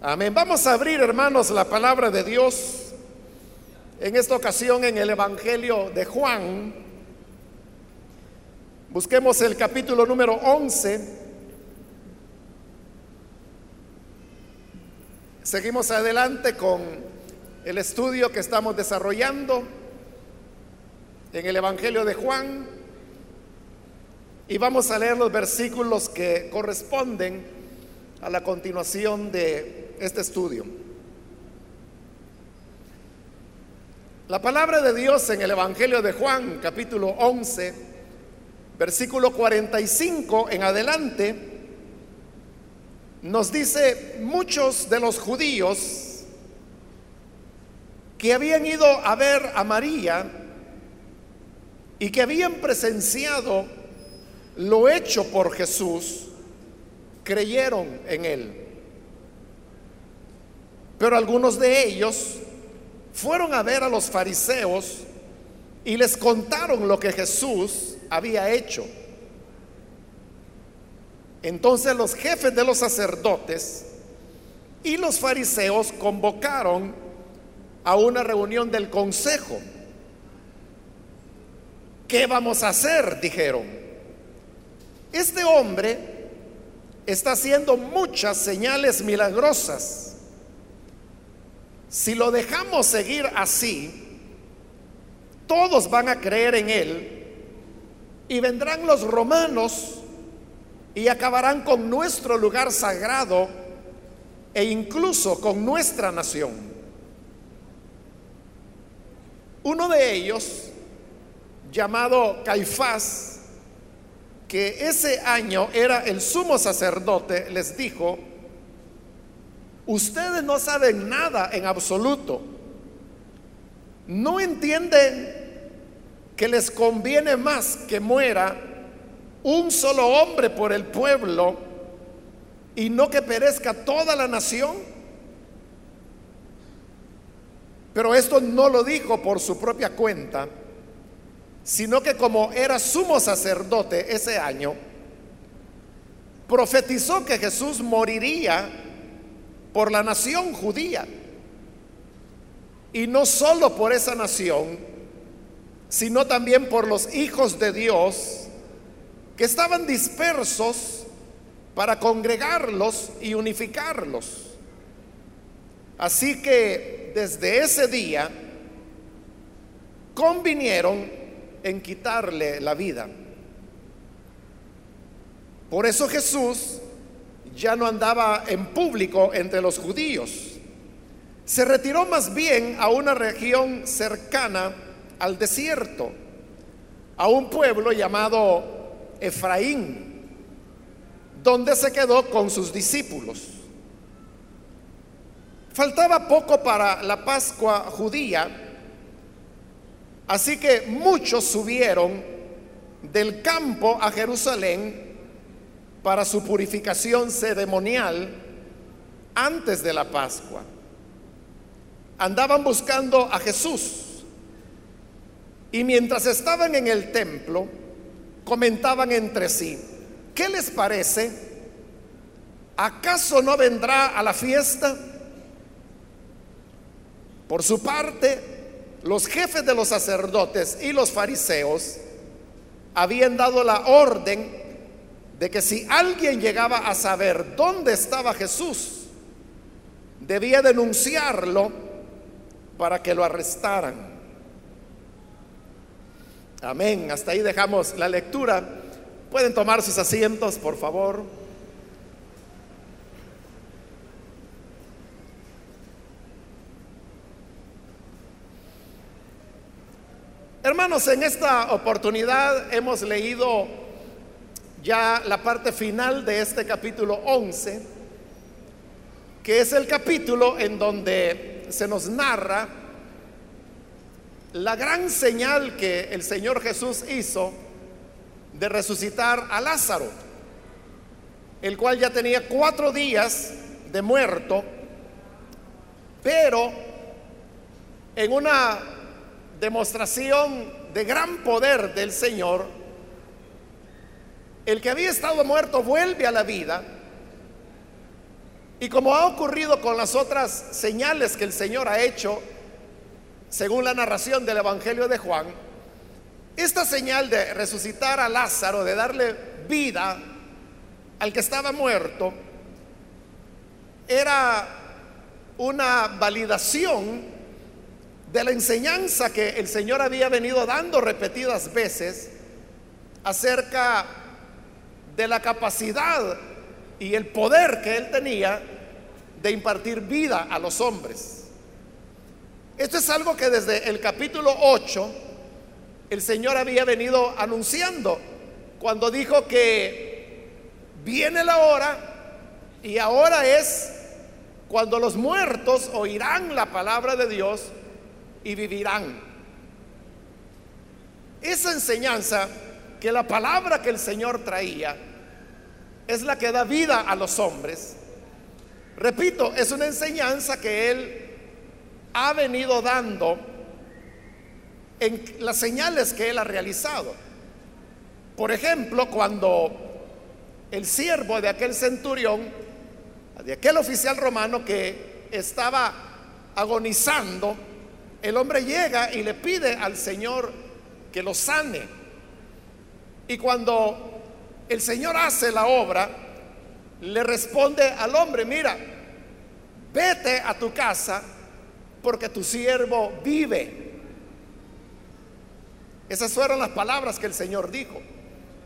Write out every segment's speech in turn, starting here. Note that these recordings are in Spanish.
Amén. Vamos a abrir, hermanos, la palabra de Dios. En esta ocasión en el Evangelio de Juan. Busquemos el capítulo número 11. Seguimos adelante con el estudio que estamos desarrollando en el Evangelio de Juan. Y vamos a leer los versículos que corresponden a la continuación de este estudio. La palabra de Dios en el Evangelio de Juan, capítulo 11, versículo 45 en adelante, nos dice, muchos de los judíos que habían ido a ver a María y que habían presenciado lo hecho por Jesús, creyeron en él. Pero algunos de ellos fueron a ver a los fariseos y les contaron lo que Jesús había hecho. Entonces los jefes de los sacerdotes y los fariseos convocaron a una reunión del consejo. ¿Qué vamos a hacer? dijeron. Este hombre está haciendo muchas señales milagrosas si lo dejamos seguir así, todos van a creer en Él y vendrán los romanos y acabarán con nuestro lugar sagrado e incluso con nuestra nación. Uno de ellos, llamado Caifás, que ese año era el sumo sacerdote, les dijo, Ustedes no saben nada en absoluto. No entienden que les conviene más que muera un solo hombre por el pueblo y no que perezca toda la nación. Pero esto no lo dijo por su propia cuenta, sino que como era sumo sacerdote ese año, profetizó que Jesús moriría por la nación judía. Y no solo por esa nación, sino también por los hijos de Dios que estaban dispersos para congregarlos y unificarlos. Así que desde ese día convinieron en quitarle la vida. Por eso Jesús ya no andaba en público entre los judíos. Se retiró más bien a una región cercana al desierto, a un pueblo llamado Efraín, donde se quedó con sus discípulos. Faltaba poco para la Pascua judía, así que muchos subieron del campo a Jerusalén para su purificación ceremonial antes de la Pascua. Andaban buscando a Jesús y mientras estaban en el templo comentaban entre sí, ¿qué les parece? ¿Acaso no vendrá a la fiesta? Por su parte, los jefes de los sacerdotes y los fariseos habían dado la orden de que si alguien llegaba a saber dónde estaba Jesús, debía denunciarlo para que lo arrestaran. Amén. Hasta ahí dejamos la lectura. Pueden tomar sus asientos, por favor. Hermanos, en esta oportunidad hemos leído ya la parte final de este capítulo 11, que es el capítulo en donde se nos narra la gran señal que el Señor Jesús hizo de resucitar a Lázaro, el cual ya tenía cuatro días de muerto, pero en una demostración de gran poder del Señor, el que había estado muerto vuelve a la vida. Y como ha ocurrido con las otras señales que el Señor ha hecho, según la narración del Evangelio de Juan, esta señal de resucitar a Lázaro, de darle vida al que estaba muerto, era una validación de la enseñanza que el Señor había venido dando repetidas veces acerca de la capacidad y el poder que él tenía de impartir vida a los hombres. Esto es algo que desde el capítulo 8 el Señor había venido anunciando cuando dijo que viene la hora y ahora es cuando los muertos oirán la palabra de Dios y vivirán. Esa enseñanza que la palabra que el Señor traía es la que da vida a los hombres. Repito, es una enseñanza que Él ha venido dando en las señales que Él ha realizado. Por ejemplo, cuando el siervo de aquel centurión, de aquel oficial romano que estaba agonizando, el hombre llega y le pide al Señor que lo sane. Y cuando el Señor hace la obra, le responde al hombre, mira, vete a tu casa porque tu siervo vive. Esas fueron las palabras que el Señor dijo.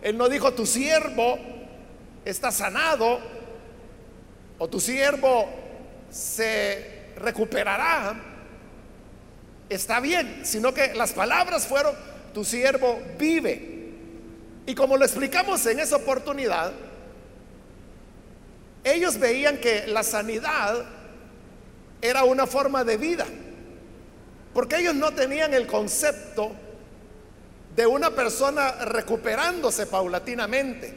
Él no dijo, tu siervo está sanado o tu siervo se recuperará. Está bien, sino que las palabras fueron, tu siervo vive. Y como lo explicamos en esa oportunidad, ellos veían que la sanidad era una forma de vida, porque ellos no tenían el concepto de una persona recuperándose paulatinamente.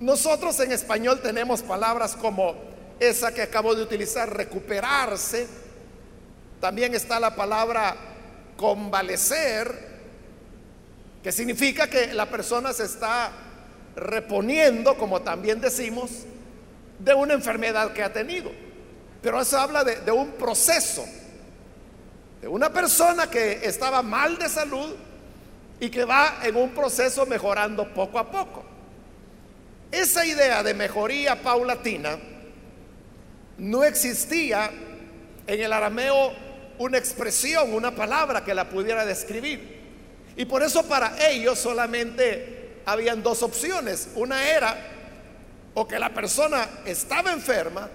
Nosotros en español tenemos palabras como esa que acabo de utilizar, recuperarse. También está la palabra convalecer, que significa que la persona se está reponiendo, como también decimos, de una enfermedad que ha tenido. Pero eso habla de, un proceso, de una persona que estaba mal de salud y que va en un proceso mejorando poco a poco. Esa idea de mejoría paulatina no existía en el arameo una expresión, una palabra que la pudiera describir. Y por eso para ellos solamente habían dos opciones. Una era o que la persona estaba enferma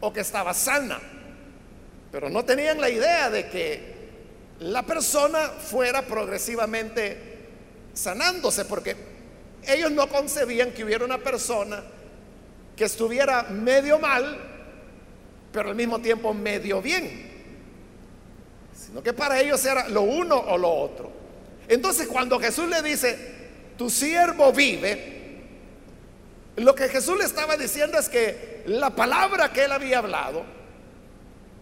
o que estaba sana. Pero no tenían la idea de que la persona fuera progresivamente sanándose, porque ellos no concebían que hubiera una persona que estuviera medio mal, pero al mismo tiempo medio bien, sino que para ellos era lo uno o lo otro. Entonces cuando Jesús le dice, tu siervo vive, lo que Jesús le estaba diciendo es que la palabra que él había hablado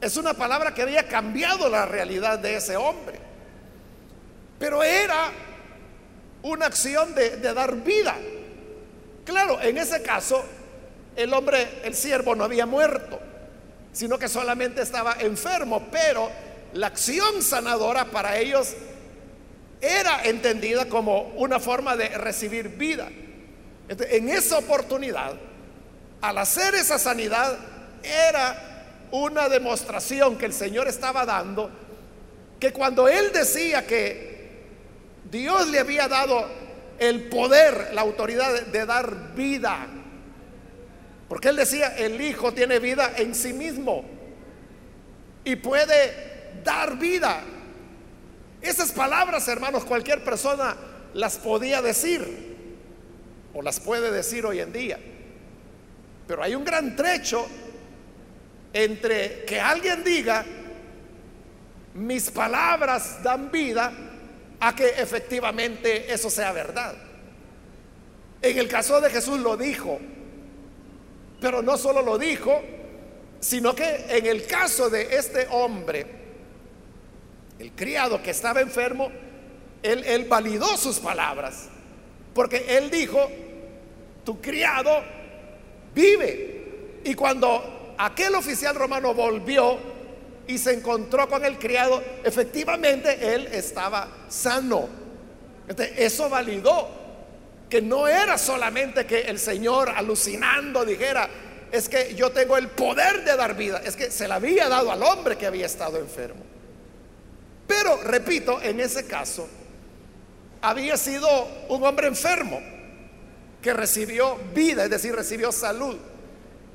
es una palabra que había cambiado la realidad de ese hombre. Pero era una acción de, dar vida. Claro, en ese caso, el hombre, el siervo no había muerto, sino que solamente estaba enfermo, pero la acción sanadora para ellos era entendida como una forma de recibir vida. en esa oportunidad, al hacer esa sanidad, era una demostración que el Señor estaba dando, que cuando Él decía que Dios le había dado el poder, la autoridad de dar vida, porque Él decía, el Hijo tiene vida en sí mismo y puede dar vida esas palabras, hermanos, cualquier persona las podía decir o las puede decir hoy en día. Pero hay un gran trecho entre que alguien diga, mis palabras dan vida, a que efectivamente eso sea verdad. En el caso de Jesús lo dijo, pero no solo lo dijo, sino que en el caso de este hombre, el criado que estaba enfermo, él, validó sus palabras, porque él dijo, tu criado vive. Y cuando aquel oficial romano volvió y se encontró con el criado, efectivamente él estaba sano. eso validó que no era solamente que el Señor alucinando dijera, es que yo tengo el poder de dar vida, es que se la había dado al hombre que había estado enfermo. Pero, repito, en ese caso, había sido un hombre enfermo que recibió vida, es decir, recibió salud.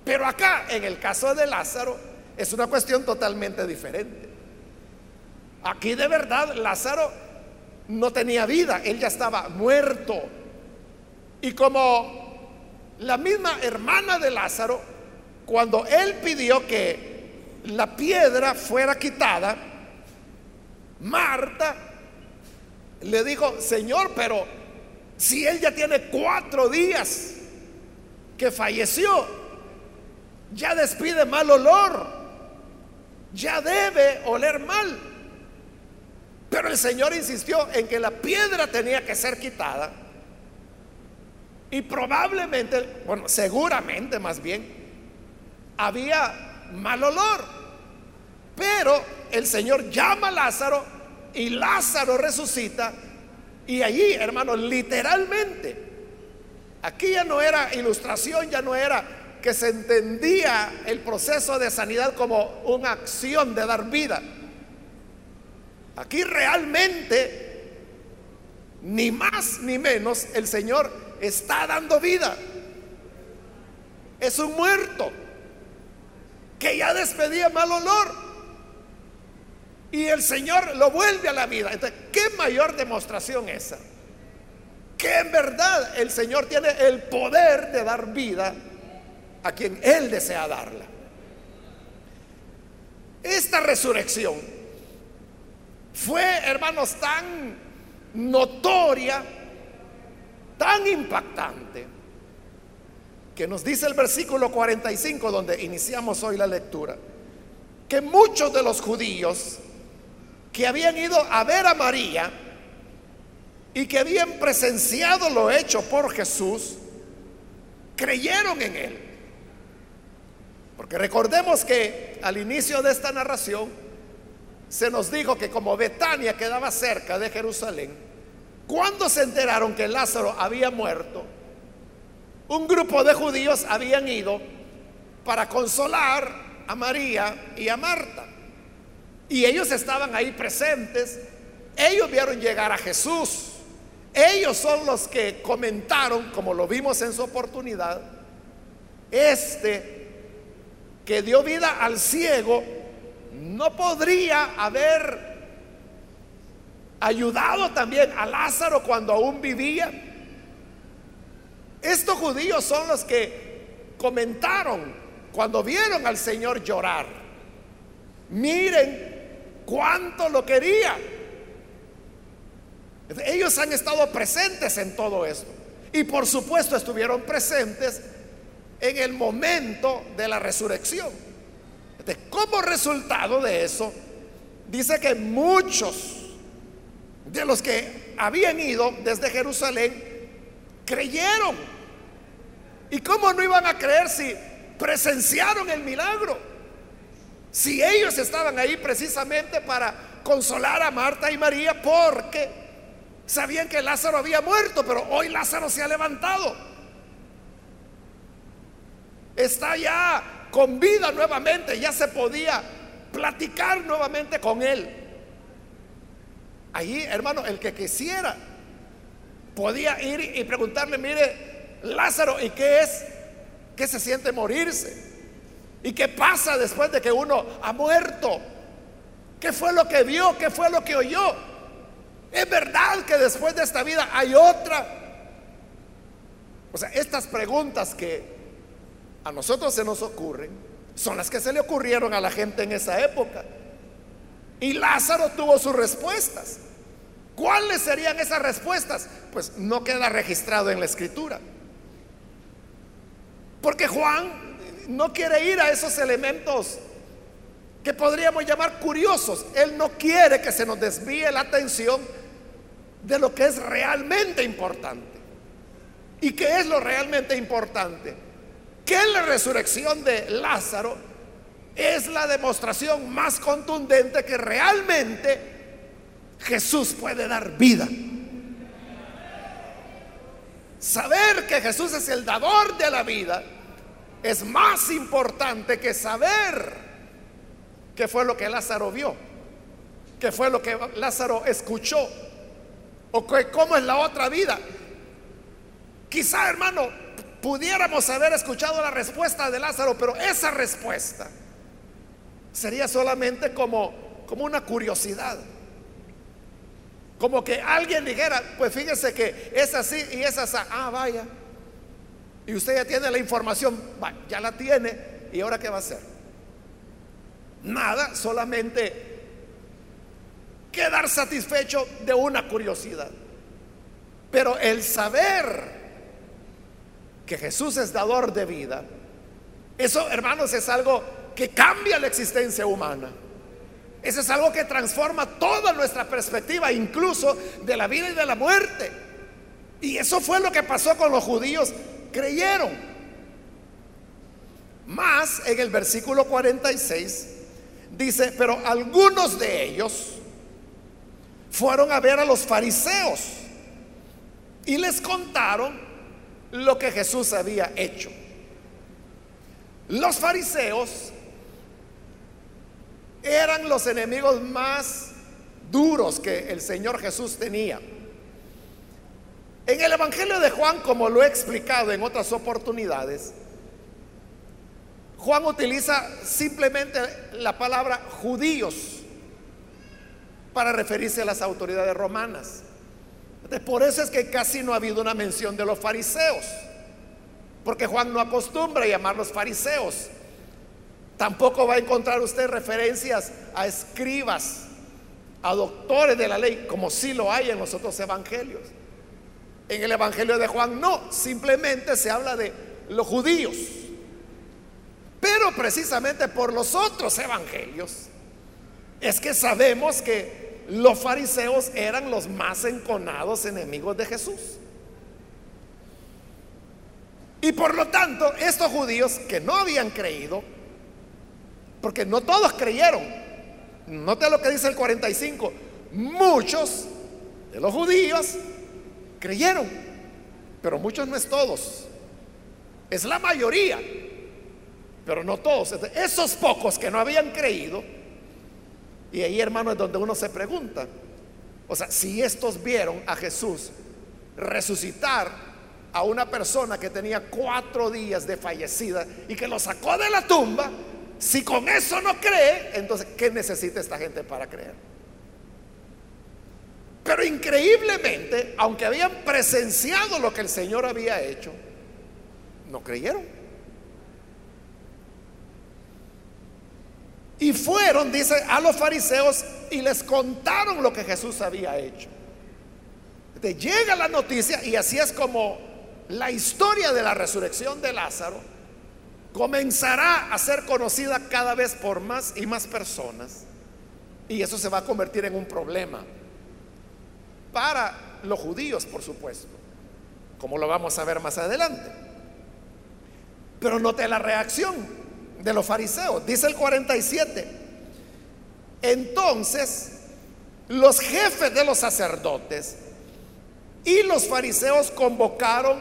Pero acá, en el caso de Lázaro, es una cuestión totalmente diferente. Aquí de verdad Lázaro no tenía vida, él ya estaba muerto. Y como la misma hermana de Lázaro, cuando él pidió que la piedra fuera quitada, Marta le dijo, Señor, pero si él ya tiene cuatro días que falleció, ya despide mal olor, ya debe oler mal. Pero el Señor insistió en que la piedra tenía que ser quitada y probablemente, bueno, seguramente más bien, había mal olor. Pero el Señor llama a Lázaro y Lázaro resucita. Y allí, hermano, literalmente, aquí ya no era ilustración, ya no era que se entendía el proceso de sanidad como una acción de dar vida. Aquí realmente, ni más ni menos, el Señor está dando vida. Es un muerto que ya despedía mal olor. Y el Señor lo vuelve a la vida. Entonces, ¿qué mayor demostración esa? Que en verdad el Señor tiene el poder de dar vida a quien Él desea darla. Esta resurrección fue, hermanos, tan notoria tan impactante que nos dice el versículo 45 donde iniciamos hoy la lectura, que muchos de los judíos que habían ido a ver a María y que habían presenciado lo hecho por Jesús, creyeron en él. Porque recordemos que al inicio de esta narración se nos dijo que como Betania quedaba cerca de Jerusalén, cuando se enteraron que Lázaro había muerto, un grupo de judíos habían ido para consolar a María y a Marta. Y ellos estaban ahí presentes. Ellos vieron llegar a Jesús. Ellos son los que comentaron, como lo vimos en su oportunidad, este que dio vida al ciego no podría haber ayudado también a Lázaro cuando aún vivía. Estos judíos son los que comentaron cuando vieron al Señor llorar. Miren cuánto lo quería. Ellos han estado presentes en todo esto. Y por supuesto estuvieron presentes en el momento de la resurrección. Como resultado de eso, dice que muchos de los que habían ido desde Jerusalén creyeron. ¿Y cómo no iban a creer si presenciaron el milagro? Si ellos estaban ahí precisamente para consolar a Marta y María porque sabían que Lázaro había muerto, pero hoy Lázaro se ha levantado. Está ya con vida nuevamente, ya se podía platicar nuevamente con él. Ahí, hermano, el que quisiera podía ir y preguntarle, mire, Lázaro, ¿y qué es? ¿Qué se siente morirse? ¿Y qué pasa después de que uno ha muerto? ¿Qué fue lo que vio? ¿Qué fue lo que oyó? ¿Es verdad que después de esta vida hay otra? O sea, estas preguntas que a nosotros se nos ocurren son las que se le ocurrieron a la gente en esa época. Y Lázaro tuvo sus respuestas. ¿Cuáles serían esas respuestas? Pues no queda registrado en la escritura. Porque Juan no quiere ir a esos elementos que podríamos llamar curiosos. Él no quiere que se nos desvíe la atención de lo que es realmente importante. ¿Y qué es lo realmente importante? que la resurrección de Lázaro es la demostración más contundente que realmente Jesús puede dar vida. Saber que Jesús es el dador de la vida es más importante que saber qué fue lo que Lázaro vio, qué fue lo que Lázaro escuchó, o cómo es la otra vida. Quizá, hermano, pudiéramos haber escuchado la respuesta de Lázaro, pero esa respuesta sería solamente como, como una curiosidad. Como que alguien dijera, pues fíjese que es así y es así. Ah, vaya. Y usted ya tiene la información, ya la tiene. ¿Y ahora qué va a hacer? Nada, solamente quedar satisfecho de una curiosidad. Pero el saber que Jesús es dador de vida, eso, hermanos, es algo que cambia la existencia humana. Eso es algo que transforma toda nuestra perspectiva, incluso de la vida y de la muerte. Y eso fue lo que pasó con los judíos. Creyeron. Más en el versículo 46 dice, pero algunos de ellos fueron a ver a los fariseos y les contaron lo que Jesús había hecho. Los fariseos eran los enemigos más duros que el Señor Jesús tenía. En el Evangelio de Juan, como lo he explicado en otras oportunidades, Juan utiliza simplemente la palabra judíos para referirse a las autoridades romanas. Por eso es que casi no ha habido una mención de los fariseos, porque Juan no acostumbra a llamarlos fariseos, Tampoco va a encontrar usted referencias a escribas, a doctores de la ley, como sí lo hay en los otros evangelios. En el evangelio de Juan no, simplemente se habla de los judíos. Pero precisamente por los otros evangelios es que sabemos que los fariseos eran los más enconados enemigos de Jesús. Y por lo tanto, estos judíos que no habían creído, porque no todos creyeron. Note lo que dice el 45. Muchos de los judíos creyeron, pero muchos no es todos. Es la mayoría, pero no todos. Esos pocos que no habían creído, y ahí hermano es donde uno se pregunta, o sea, si estos vieron a Jesús resucitar a una persona que tenía cuatro días de fallecida y que lo sacó de la tumba, si con eso no cree, entonces, ¿qué necesita esta gente para creer? Pero increíblemente, aunque habían presenciado lo que el Señor había hecho, no creyeron. Y fueron, dice, a los fariseos y les contaron lo que Jesús había hecho. Te llega la noticia y así es como la historia de la resurrección de Lázaro comenzará a ser conocida cada vez por más y más personas. Y eso se va a convertir en un problema para los judíos, por supuesto, como lo vamos a ver más adelante. Pero note la reacción de los fariseos. Dice el 47. Entonces, los jefes de los sacerdotes y los fariseos convocaron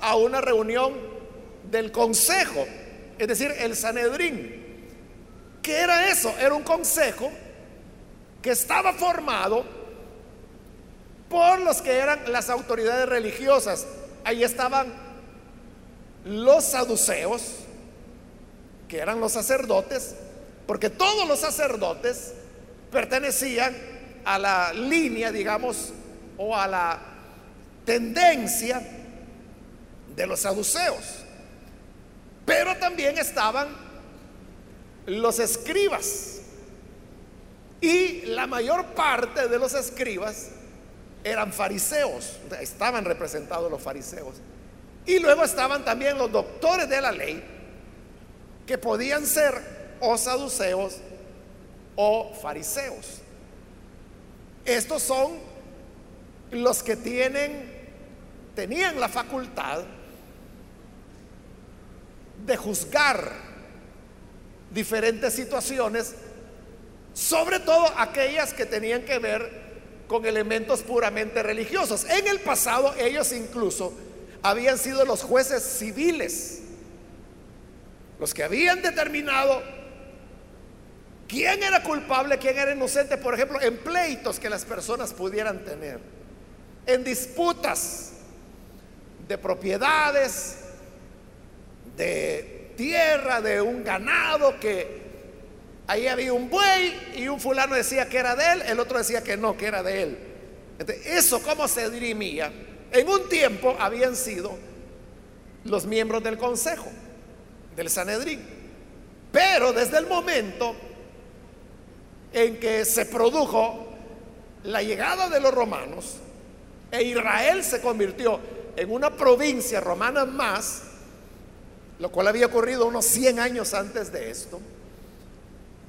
a una reunión del consejo, es decir, el Sanedrín. ¿Qué era eso? Era un consejo que estaba formado por los que eran las autoridades religiosas. Ahí estaban los saduceos, que eran los sacerdotes, porque todos los sacerdotes pertenecían a la línea, digamos, o a la tendencia de los saduceos. Pero también estaban los escribas. Y la mayor parte de los escribas eran fariseos, estaban representados los fariseos. Y luego estaban también los doctores de la ley, que podían ser o saduceos o fariseos. Estos son los que tienen, tenían la facultad de juzgar diferentes situaciones, sobre todo aquellas que tenían que ver con elementos puramente religiosos. En el pasado ellos incluso habían sido los jueces civiles, los que habían determinado quién era culpable, quién era inocente, por ejemplo, en pleitos que las personas pudieran tener, en disputas de propiedades, de tierra, de un ganado que Ahí había un buey y un fulano decía que era de él, el otro decía que no, que era de él. eso cómo se dirimía. En un tiempo habían sido los miembros del consejo, del Sanedrín. Pero desde el momento en que se produjo la llegada de los romanos e Israel se convirtió en una provincia romana más, lo cual había ocurrido unos 100 años antes de esto,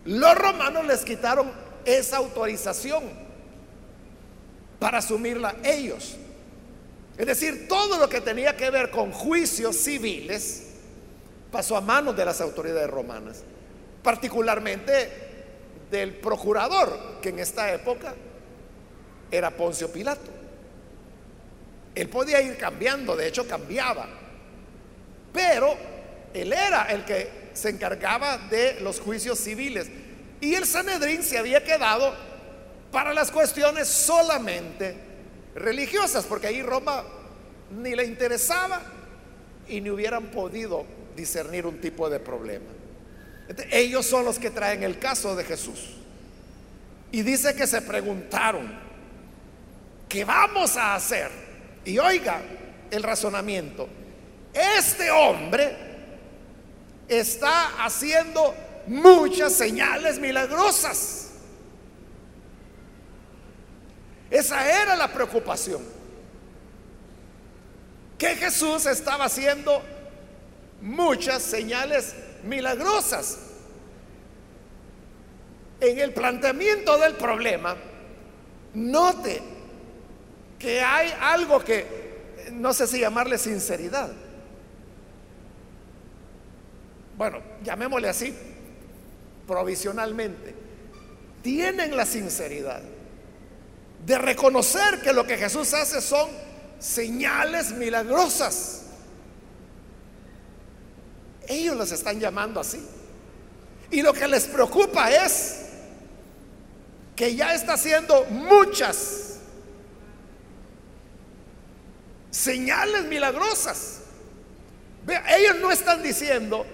los romanos les quitaron esa autorización para asumirla ellos. Es decir, todo lo que tenía que ver con juicios civiles pasó a manos de las autoridades romanas, particularmente del procurador, que en esta época era Poncio Pilato. Él podía ir cambiando, de hecho cambiaba, pero él era el que se encargaba de los juicios civiles. Y el Sanedrín se había quedado para las cuestiones solamente religiosas, porque ahí Roma ni le interesaba y ni hubieran podido discernir un tipo de problema. ellos son los que traen el caso de Jesús. Y dice que se preguntaron, ¿qué vamos a hacer? Y oiga el razonamiento, este hombre está haciendo muchas señales milagrosas. Esa era la preocupación. Que Jesús estaba haciendo muchas señales milagrosas. En el planteamiento del problema, note que hay algo que, no sé si llamarle sinceridad, bueno, llamémosle así, provisionalmente, tienen la sinceridad de reconocer que lo que Jesús hace son señales milagrosas. Ellos las están llamando así. Y lo que les preocupa es que ya está haciendo muchas señales milagrosas. ellos no están diciendo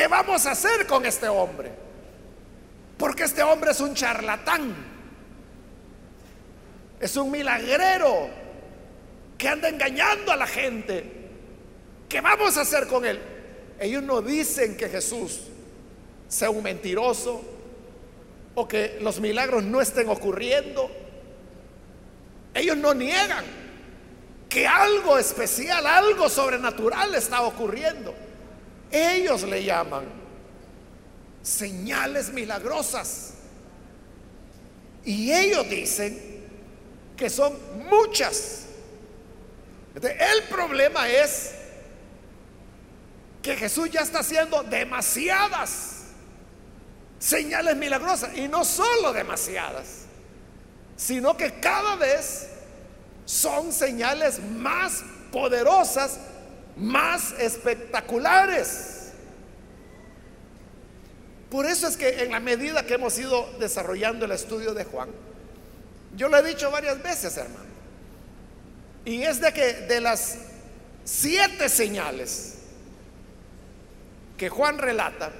¿Qué vamos a hacer con este hombre? Porque este hombre es un charlatán. Es un milagrero que anda engañando a la gente. ¿Qué vamos a hacer con él? Ellos no dicen que Jesús sea un mentiroso o que los milagros no estén ocurriendo. Ellos no niegan que algo especial, algo sobrenatural está ocurriendo. Ellos le llaman señales milagrosas. Y ellos dicen que son muchas. El problema es que Jesús ya está haciendo demasiadas señales milagrosas. Y no solo demasiadas, sino que cada vez son señales más poderosas más espectaculares. Por eso es que en la medida que hemos ido desarrollando el estudio de Juan, yo lo he dicho varias veces, hermano, y es de que de las siete señales que Juan relata,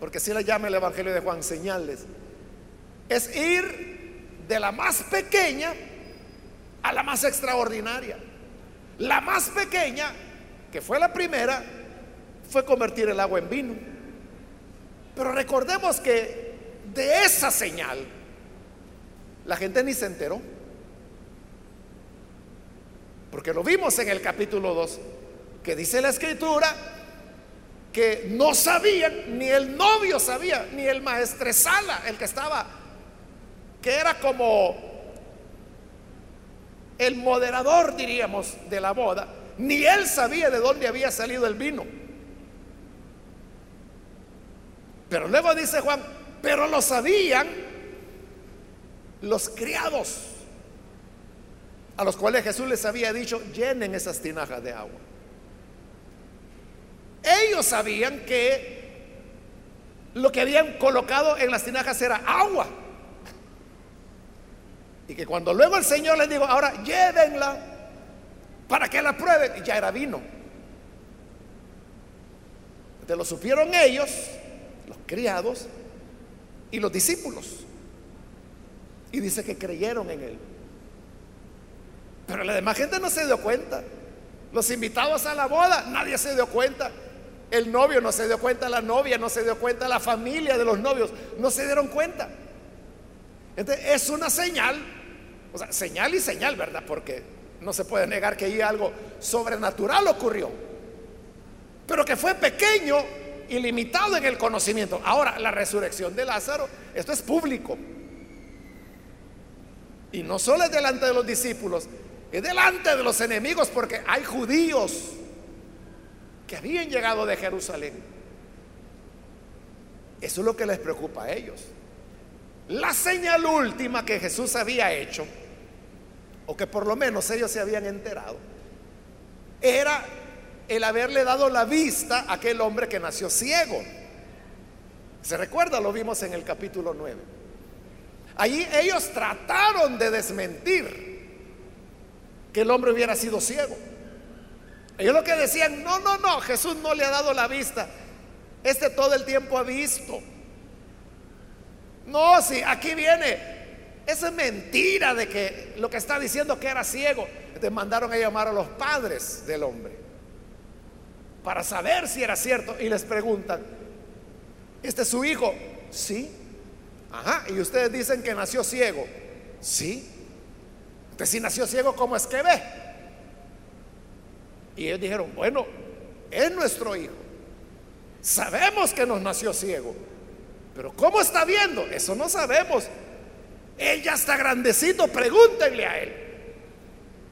porque si le llama el Evangelio de Juan señales, es ir de la más pequeña a la más extraordinaria. La más pequeña que fue la primera, fue convertir el agua en vino. Pero recordemos que de esa señal la gente ni se enteró. Porque lo vimos en el capítulo 2, que dice la escritura que no sabían, ni el novio sabía, ni el maestresala, el que estaba, que era como el moderador, diríamos, de la boda, ni él sabía de dónde había salido el vino. Pero luego dice Juan, pero lo sabían los criados, a los cuales Jesús les había dicho, llenen esas tinajas de agua. Ellos sabían que lo que habían colocado en las tinajas era agua. Y que cuando luego el Señor les dijo, ahora llévenla para que la prueben, y ya era vino. Entonces lo supieron ellos, los criados y los discípulos. Y dice que creyeron en él. Pero la demás gente no se dio cuenta. Los invitados a la boda, nadie se dio cuenta. El novio no se dio cuenta, la novia no se dio cuenta, la familia de los novios no se dieron cuenta. Entonces, es una señal, o sea, señal y señal, ¿verdad? Porque no se puede negar que ahí algo sobrenatural ocurrió, pero que fue pequeño y limitado en el conocimiento. Ahora, la resurrección de Lázaro, esto es público. Y no solo es delante de los discípulos, es delante de los enemigos, porque hay judíos que habían llegado de Jerusalén. Eso es lo que les preocupa a ellos. La señal última que Jesús había hecho, o que por lo menos ellos se habían enterado, era el haberle dado la vista a aquel hombre que nació ciego. ¿Se recuerda? Lo vimos en el capítulo 9. Allí ellos trataron de desmentir que el hombre hubiera sido ciego. Ellos lo que decían, no, no, no, Jesús no le ha dado la vista. Este todo el tiempo ha visto. No, si aquí viene, esa es mentira de que lo que está diciendo que era ciego. Entonces mandaron a llamar a los padres del hombre para saber si era cierto y les preguntan, ¿este es su hijo? Sí. Ajá, y ustedes dicen que nació ciego. Sí. Entonces si nació ciego, ¿cómo es que ve? Y ellos dijeron, bueno, es nuestro hijo. Sabemos que nos nació ciego. Pero ¿cómo está viendo? Eso no sabemos. Él ya está grandecito, pregúntenle a él.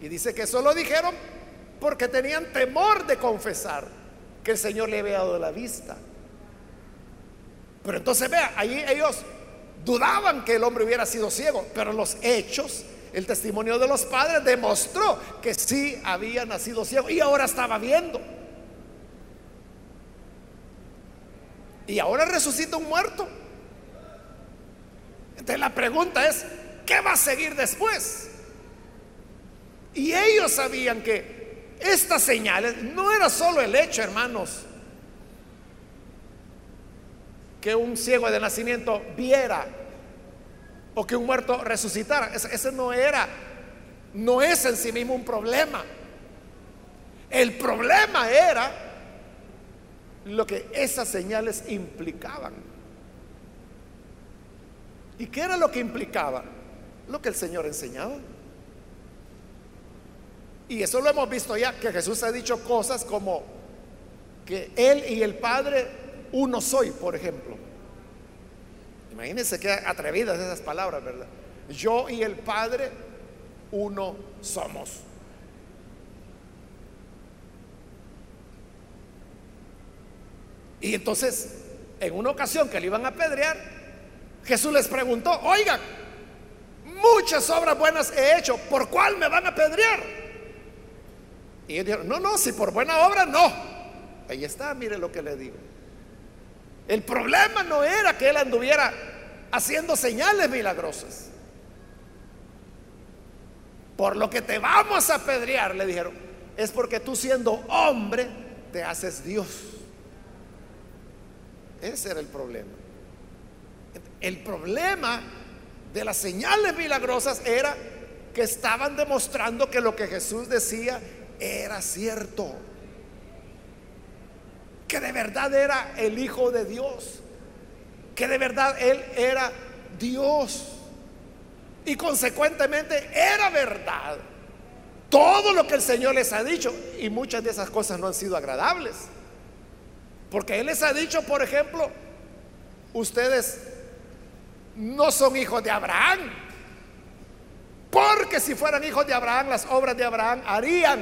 Y dice que eso lo dijeron porque tenían temor de confesar que el Señor le había dado la vista. Pero entonces vea, ahí ellos dudaban que el hombre hubiera sido ciego, pero los hechos el testimonio de los padres demostró que sí había nacido ciego y ahora estaba viendo. Y ahora resucita un muerto. Entonces la pregunta es, ¿qué va a seguir después? Y ellos sabían que estas señales no era solo el hecho, hermanos, que un ciego de nacimiento viera o que un muerto resucitara. Ese, no era, no es en sí mismo un problema. El problema era lo que esas señales implicaban. ¿Y qué era lo que implicaba? Lo que el Señor enseñaba. Y eso lo hemos visto ya, que Jesús ha dicho cosas como que Él y el Padre uno soy, por ejemplo. Imagínense qué atrevidas esas palabras, ¿verdad? Yo y el Padre, uno somos. Y entonces, en una ocasión que le iban a apedrear, Jesús les preguntó, oigan, muchas obras buenas he hecho, ¿por cuál me van a apedrear? Y ellos dijeron, no, no, si por buena obra, no. Ahí está, mire lo que le digo. El problema no era que él anduviera haciendo señales milagrosas. Por lo que te vamos a apedrear, le dijeron, es porque tú siendo hombre te haces Dios. Ese era el problema. El problema de las señales milagrosas era que estaban demostrando que lo que Jesús decía era cierto. Que de verdad era el Hijo de Dios, que de verdad Él era Dios. Y consecuentemente era verdad. Todo lo que el Señor les ha dicho. Y muchas de esas cosas no han sido agradables. Porque Él les ha dicho, por ejemplo, ustedes no son hijos de Abraham. Porque si fueran hijos de Abraham, las obras de Abraham harían.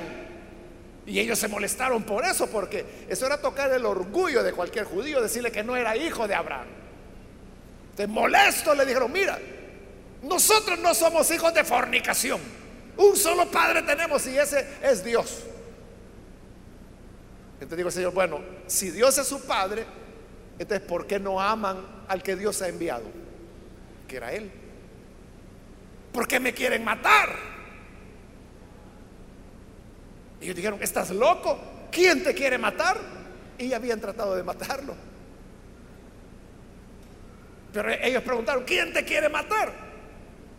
Y ellos se molestaron por eso, porque eso era tocar el orgullo de cualquier judío, decirle que no era hijo de Abraham. De molesto le dijeron, mira, nosotros no somos hijos de fornicación. Un solo padre tenemos y ese es Dios. Entonces digo Señor, bueno, si Dios es su padre, entonces ¿por qué no aman al que Dios ha enviado? Que era Él. ¿Por qué me quieren matar? Ellos dijeron, ¿estás loco? ¿Quién te quiere matar? Y habían tratado de matarlo. Pero ellos preguntaron, ¿quién te quiere matar?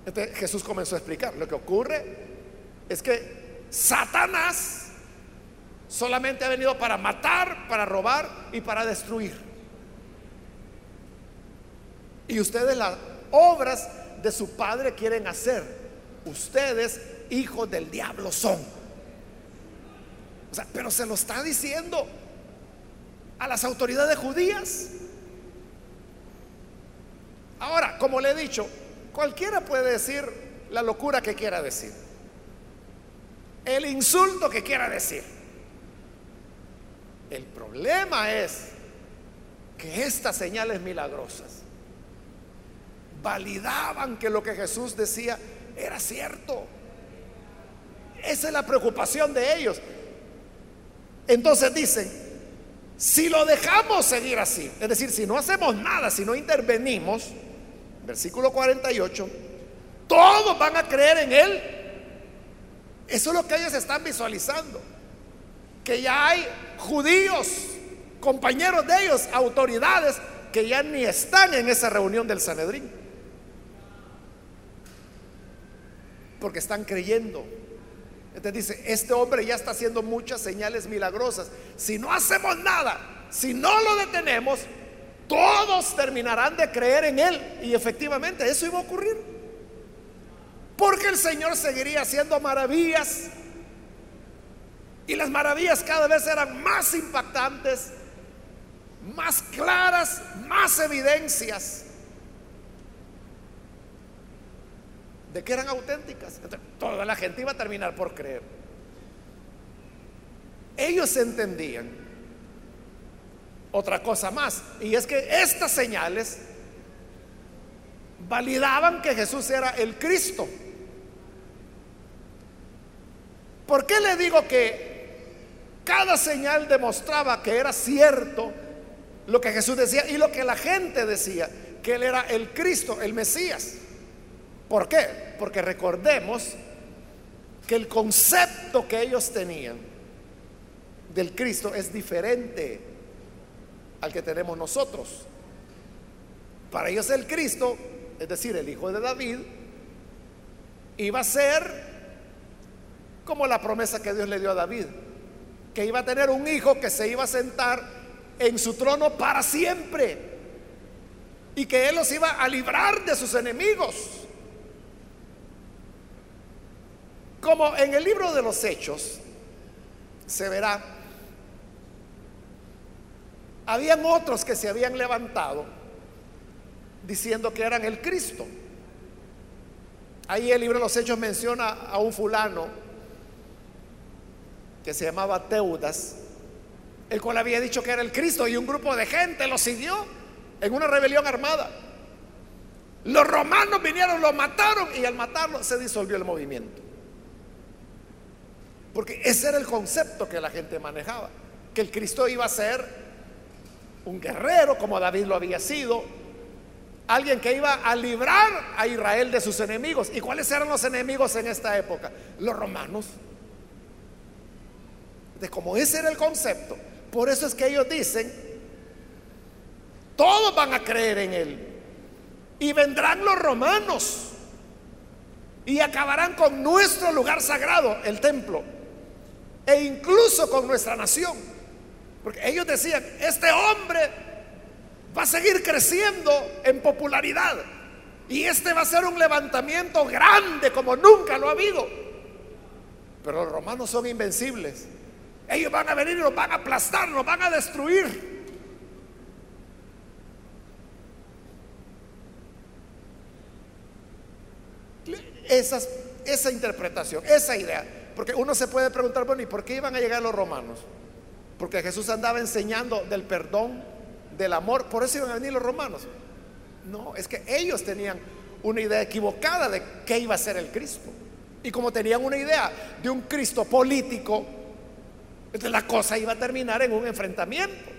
Entonces Jesús comenzó a explicar. Lo que ocurre es que Satanás solamente ha venido para matar, para robar y para destruir. Y ustedes las obras de su padre quieren hacer. Ustedes, hijos del diablo, son. O sea, pero se lo está diciendo a las autoridades judías. Ahora, como le he dicho, cualquiera puede decir la locura que quiera decir, el insulto que quiera decir. El problema es que estas señales milagrosas validaban que lo que Jesús decía era cierto. Esa es la preocupación de ellos. Entonces dicen, si lo dejamos seguir así, es decir, si no hacemos nada, si no intervenimos, versículo 48, todos van a creer en Él. Eso es lo que ellos están visualizando. Que ya hay judíos, compañeros de ellos, autoridades, que ya ni están en esa reunión del Sanedrín. Porque están creyendo. Entonces dice, este hombre ya está haciendo muchas señales milagrosas. Si no hacemos nada, si no lo detenemos, todos terminarán de creer en él. Y efectivamente eso iba a ocurrir. Porque el Señor seguiría haciendo maravillas. Y las maravillas cada vez eran más impactantes, más claras, más evidencias de que eran auténticas. toda la gente iba a terminar por creer. Ellos entendían otra cosa más, y es que estas señales validaban que Jesús era el Cristo. ¿Por qué le digo que cada señal demostraba que era cierto lo que Jesús decía y lo que la gente decía, que Él era el Cristo, el Mesías? ¿Por qué? Porque recordemos que el concepto que ellos tenían del Cristo es diferente al que tenemos nosotros. Para ellos el Cristo, es decir, el Hijo de David, iba a ser como la promesa que Dios le dio a David, que iba a tener un hijo que se iba a sentar en su trono para siempre y que él los iba a librar de sus enemigos. Como en el libro de los Hechos se verá, habían otros que se habían levantado diciendo que eran el Cristo. Ahí el libro de los Hechos menciona a un fulano que se llamaba Teudas, el cual había dicho que era el Cristo y un grupo de gente lo siguió en una rebelión armada. Los romanos vinieron, lo mataron y al matarlo se disolvió el movimiento. Porque ese era el concepto que la gente manejaba, que el Cristo iba a ser un guerrero como David lo había sido, alguien que iba a librar a Israel de sus enemigos. ¿Y cuáles eran los enemigos en esta época? Los romanos. De como ese era el concepto, por eso es que ellos dicen, todos van a creer en él. Y vendrán los romanos y acabarán con nuestro lugar sagrado, el templo e incluso con nuestra nación. Porque ellos decían, este hombre va a seguir creciendo en popularidad y este va a ser un levantamiento grande como nunca lo ha habido. Pero los romanos son invencibles. Ellos van a venir y nos van a aplastar, nos van a destruir. esa interpretación, esa idea Porque uno se puede preguntar, bueno, ¿y por qué iban a llegar los romanos? Porque Jesús andaba enseñando del perdón, del amor, por eso iban a venir los romanos. No, es que ellos tenían una idea equivocada de qué iba a ser el Cristo. Y como tenían una idea de un Cristo político, entonces la cosa iba a terminar en un enfrentamiento.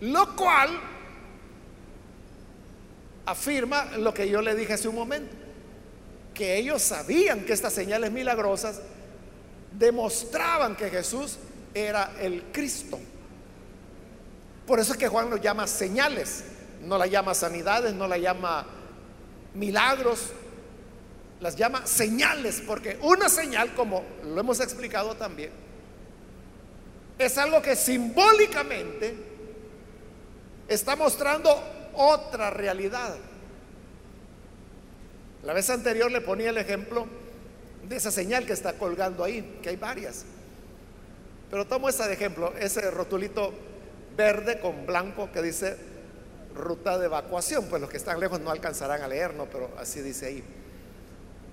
Lo cual afirma lo que yo le dije hace un momento, que ellos sabían que estas señales milagrosas demostraban que Jesús era el Cristo. Por eso es que Juan lo llama señales, no la llama sanidades, no la llama milagros, las llama señales, porque una señal, como lo hemos explicado también, es algo que simbólicamente está mostrando otra realidad. La vez anterior le ponía el ejemplo de esa señal que está colgando ahí, que hay varias. Pero tomo esta de ejemplo, ese rotulito verde con blanco que dice ruta de evacuación, pues los que están lejos no alcanzarán a leer, ¿no? Pero así dice ahí.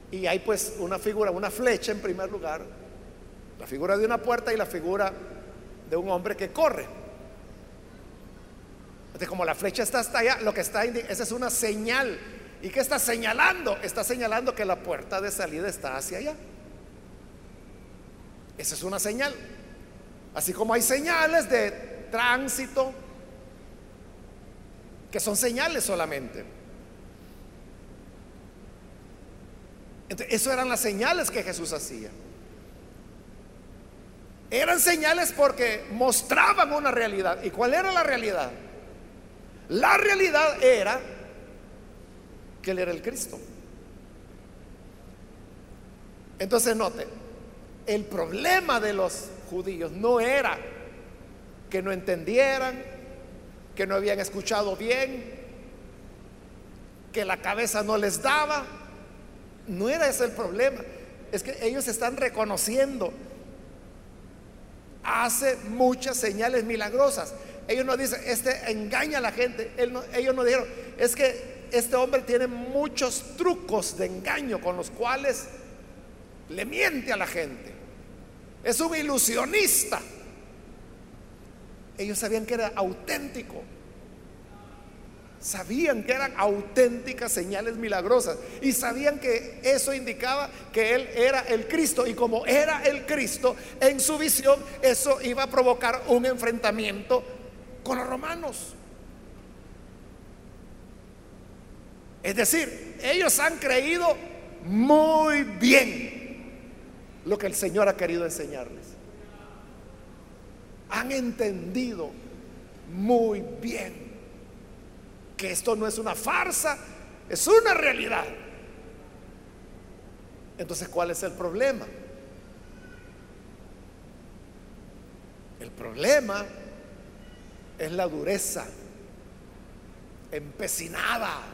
Y hay pues una figura, una flecha en primer lugar, la figura de una puerta y la figura de un hombre que corre. Entonces, como la flecha está hasta allá, lo que está, esa es una señal. ¿Y qué está señalando? Está señalando que la puerta de salida está hacia allá. Esa es una señal. Así como hay señales de tránsito, que son señales solamente. Entonces, eso eran las señales que Jesús hacía. Eran señales porque mostraban una realidad. ¿Y cuál era la realidad? La realidad era que Él era el Cristo. Entonces note, el problema de los judíos no era que no entendieran, que no habían escuchado bien, que la cabeza no les daba. No era ese el problema. Es que ellos están reconociendo. Hace muchas señales milagrosas. Ellos no dicen, este engaña a la gente. ellos no dijeron, es que este hombre tiene muchos trucos de engaño con los cuales le miente a la gente. Es un ilusionista. Ellos sabían que era auténtico. Sabían que eran auténticas señales milagrosas y sabían que eso indicaba que Él era el Cristo y como era el Cristo, en su visión eso iba a provocar un enfrentamiento con los romanos. Es decir, ellos han creído muy bien lo que el Señor ha querido enseñarles. Han entendido muy bien que esto no es una farsa, es una realidad. Entonces, ¿cuál es el problema? El problema es la dureza empecinada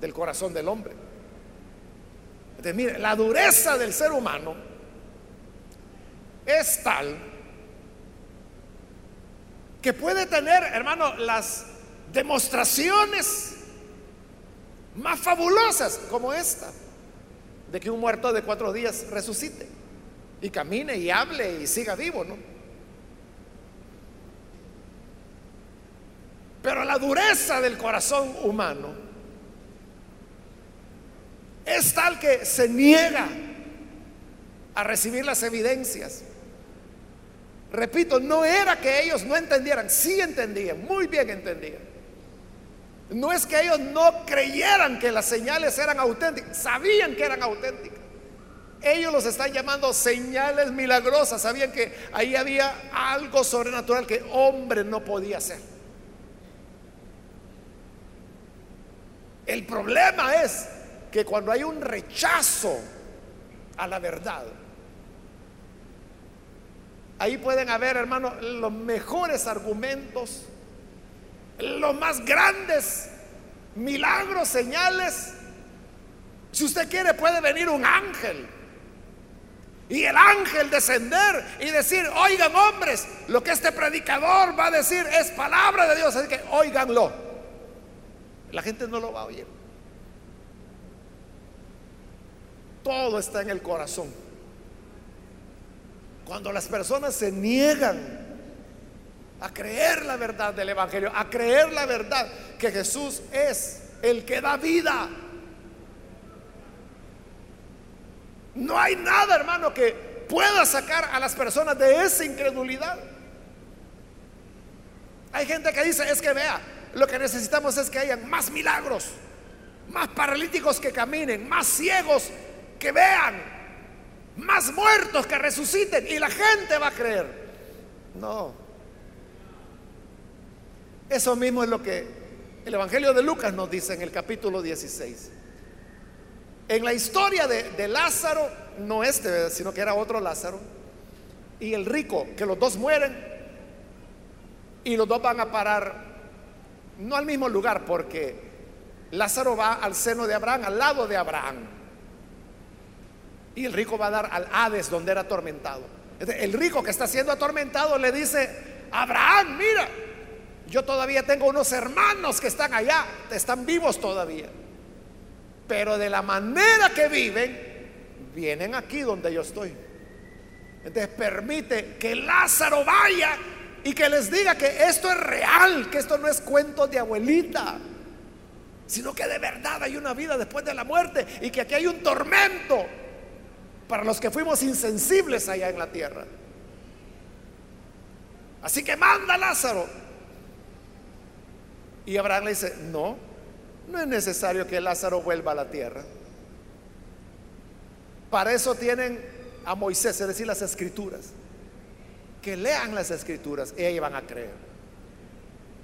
del corazón del hombre. Entonces, mire, la dureza del ser humano es tal que puede tener, hermano, las demostraciones más fabulosas como esta, de que un muerto de cuatro días resucite y camine y hable y siga vivo, ¿no? Pero la dureza del corazón humano es tal que se niega a recibir las evidencias. Repito, no era que ellos no entendieran, sí entendían, muy bien entendían. No es que ellos no creyeran que las señales eran auténticas, sabían que eran auténticas. Ellos los están llamando señales milagrosas, sabían que ahí había algo sobrenatural que hombre no podía hacer. El problema es que cuando hay un rechazo a la verdad, ahí pueden haber, hermano, los mejores argumentos, los más grandes milagros, señales. Si usted quiere, puede venir un ángel. Y el ángel descender y decir, oigan hombres, lo que este predicador va a decir es palabra de Dios, así que oiganlo. La gente no lo va a oír. Todo está en el corazón. Cuando las personas se niegan a creer la verdad del Evangelio, a creer la verdad que Jesús es el que da vida. No hay nada, hermano, que pueda sacar a las personas de esa incredulidad. Hay gente que dice, es que vea, lo que necesitamos es que hayan más milagros, más paralíticos que caminen, más ciegos que vean, más muertos que resuciten y la gente va a creer. No. Eso mismo es lo que el Evangelio de Lucas nos dice en el capítulo 16. En la historia de, Lázaro, no este, sino que era otro Lázaro, y el rico, que los dos mueren y los dos van a parar, no al mismo lugar, porque Lázaro va al seno de Abraham, al lado de Abraham, y el rico va a dar al Hades donde era atormentado. El rico que está siendo atormentado le dice, Abraham, mira, yo todavía tengo unos hermanos que están allá, están vivos todavía. Pero de la manera que viven, vienen aquí donde yo estoy. Entonces permite que Lázaro vaya y que les diga que esto es real, que esto no es cuento de abuelita, sino que de verdad hay una vida después de la muerte y que aquí hay un tormento para los que fuimos insensibles allá en la tierra. Así que manda Lázaro. Y Abraham le dice, no, no es necesario que Lázaro vuelva a la tierra. Para eso tienen a Moisés, es decir, las escrituras. Que lean las escrituras y ahí van a creer.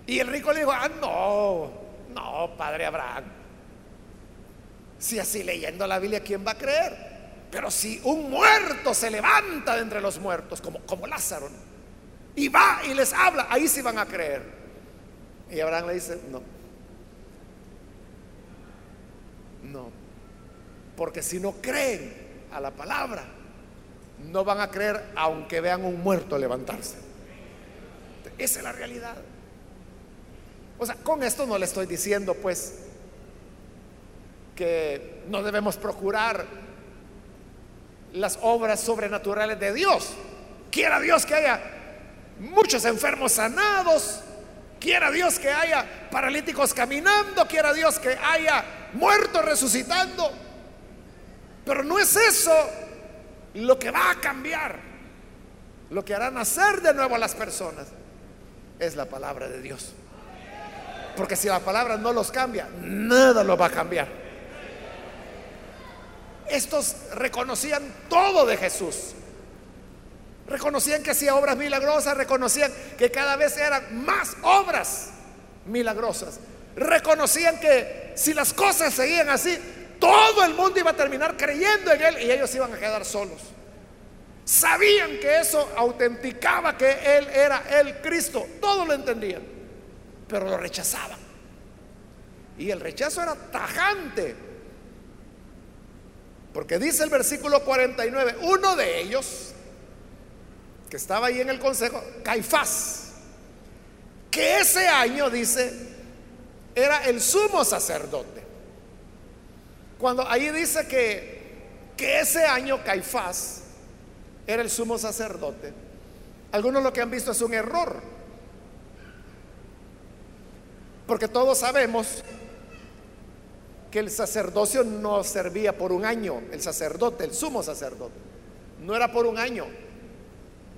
Y el rico le dijo, ah, no, no, padre Abraham. Si así leyendo la Biblia, ¿quién va a creer? Pero si un muerto se levanta de entre los muertos, como, como Lázaro, y va y les habla, ahí sí van a creer. Y Abraham le dice, no, No, porque si no creen a la palabra, no van a creer aunque vean un muerto levantarse. Esa es la realidad. O sea, con esto no le estoy diciendo pues que no debemos procurar las obras sobrenaturales de Dios. Quiera Dios que haya muchos enfermos sanados, quiera Dios que haya paralíticos caminando, quiera Dios que haya muertos resucitando. Pero no es eso lo que va a cambiar, lo que hará nacer de nuevo a las personas, es la palabra de Dios. Porque si la palabra no los cambia, nada lo va a cambiar. Estos reconocían todo de Jesús. Reconocían que hacía obras milagrosas, reconocían que cada vez eran más obras milagrosas. Reconocían que si las cosas seguían así, todo el mundo iba a terminar creyendo en Él y ellos iban a quedar solos. Sabían que eso autenticaba que Él era el Cristo. Todo lo entendían, pero lo rechazaban. Y el rechazo era tajante. Porque dice el versículo 49, uno de ellos, que estaba ahí en el consejo, Caifás, que ese año dice, era el sumo sacerdote. Cuando ahí dice que, que ese año Caifás era el sumo sacerdote, algunos lo que han visto es un error. Porque todos sabemos que el sacerdocio no servía por un año, el sacerdote, el sumo sacerdote, no era por un año,